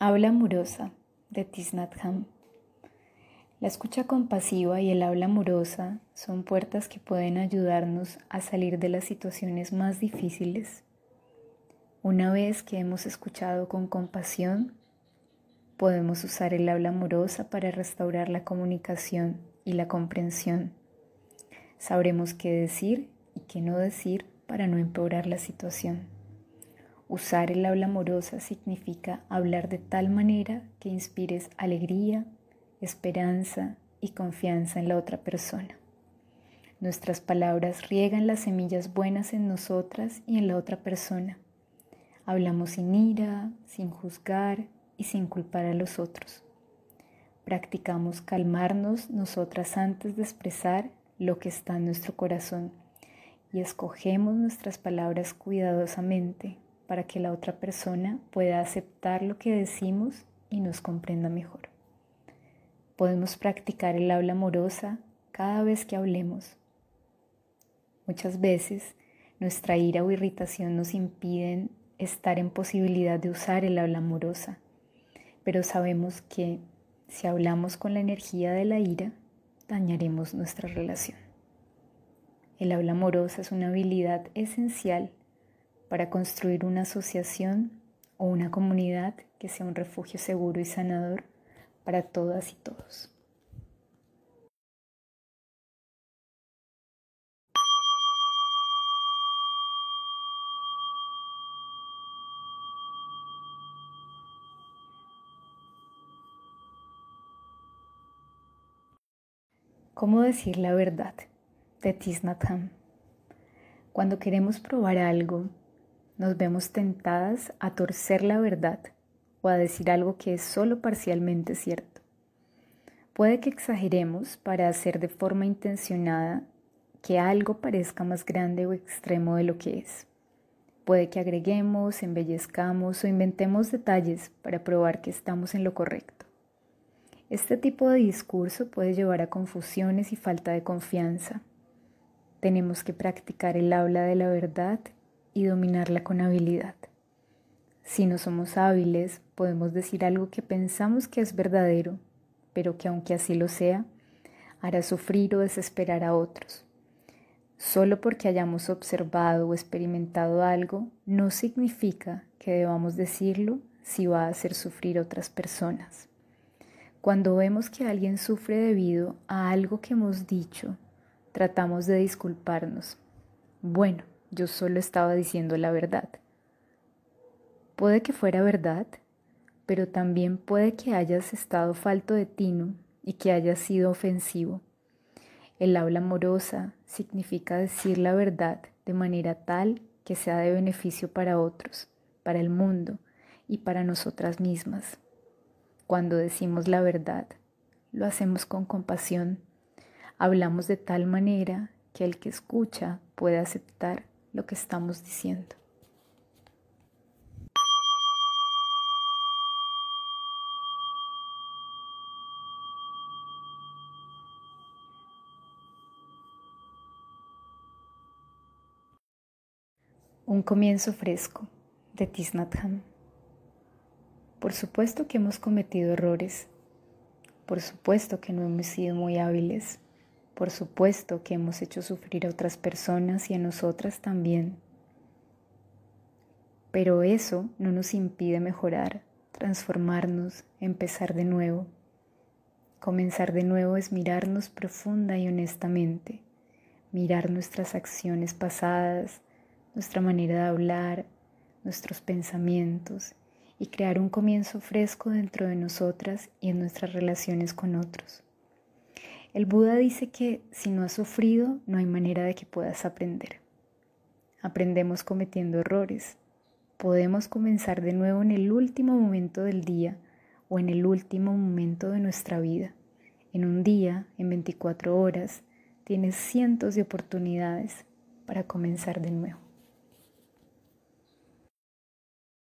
Habla amorosa de Tisnat La escucha compasiva y el habla amorosa son puertas que pueden ayudarnos a salir de las situaciones más difíciles. Una vez que hemos escuchado con compasión, podemos usar el habla amorosa para restaurar la comunicación y la comprensión. Sabremos qué decir y qué no decir para no empeorar la situación. Usar el habla amorosa significa hablar de tal manera que inspires alegría, esperanza y confianza en la otra persona. Nuestras palabras riegan las semillas buenas en nosotras y en la otra persona. Hablamos sin ira, sin juzgar y sin culpar a los otros. Practicamos calmarnos nosotras antes de expresar lo que está en nuestro corazón y escogemos nuestras palabras cuidadosamente para que la otra persona pueda aceptar lo que decimos y nos comprenda mejor. Podemos practicar el habla amorosa cada vez que hablemos. Muchas veces nuestra ira o irritación nos impiden estar en posibilidad de usar el habla amorosa, pero sabemos que si hablamos con la energía de la ira, dañaremos nuestra relación. El habla amorosa es una habilidad esencial para construir una asociación o una comunidad que sea un refugio seguro y sanador para todas y todos. ¿Cómo decir la verdad? de Tisnatham. Cuando queremos probar algo nos vemos tentadas a torcer la verdad o a decir algo que es solo parcialmente cierto. Puede que exageremos para hacer de forma intencionada que algo parezca más grande o extremo de lo que es. Puede que agreguemos, embellezcamos o inventemos detalles para probar que estamos en lo correcto. Este tipo de discurso puede llevar a confusiones y falta de confianza. Tenemos que practicar el habla de la verdad y dominarla con habilidad. Si no somos hábiles, podemos decir algo que pensamos que es verdadero, pero que aunque así lo sea, hará sufrir o desesperar a otros. Solo porque hayamos observado o experimentado algo no significa que debamos decirlo si va a hacer sufrir a otras personas. Cuando vemos que alguien sufre debido a algo que hemos dicho, tratamos de disculparnos. Bueno, yo solo estaba diciendo la verdad. Puede que fuera verdad, pero también puede que hayas estado falto de tino y que hayas sido ofensivo. El habla amorosa significa decir la verdad de manera tal que sea de beneficio para otros, para el mundo y para nosotras mismas. Cuando decimos la verdad, lo hacemos con compasión. Hablamos de tal manera que el que escucha puede aceptar lo que estamos diciendo. Un comienzo fresco de Tisnatham. Por supuesto que hemos cometido errores, por supuesto que no hemos sido muy hábiles, por supuesto que hemos hecho sufrir a otras personas y a nosotras también. Pero eso no nos impide mejorar, transformarnos, empezar de nuevo. Comenzar de nuevo es mirarnos profunda y honestamente, mirar nuestras acciones pasadas, nuestra manera de hablar, nuestros pensamientos y crear un comienzo fresco dentro de nosotras y en nuestras relaciones con otros. El Buda dice que si no has sufrido, no hay manera de que puedas aprender. Aprendemos cometiendo errores. Podemos comenzar de nuevo en el último momento del día o en el último momento de nuestra vida. En un día, en 24 horas, tienes cientos de oportunidades para comenzar de nuevo.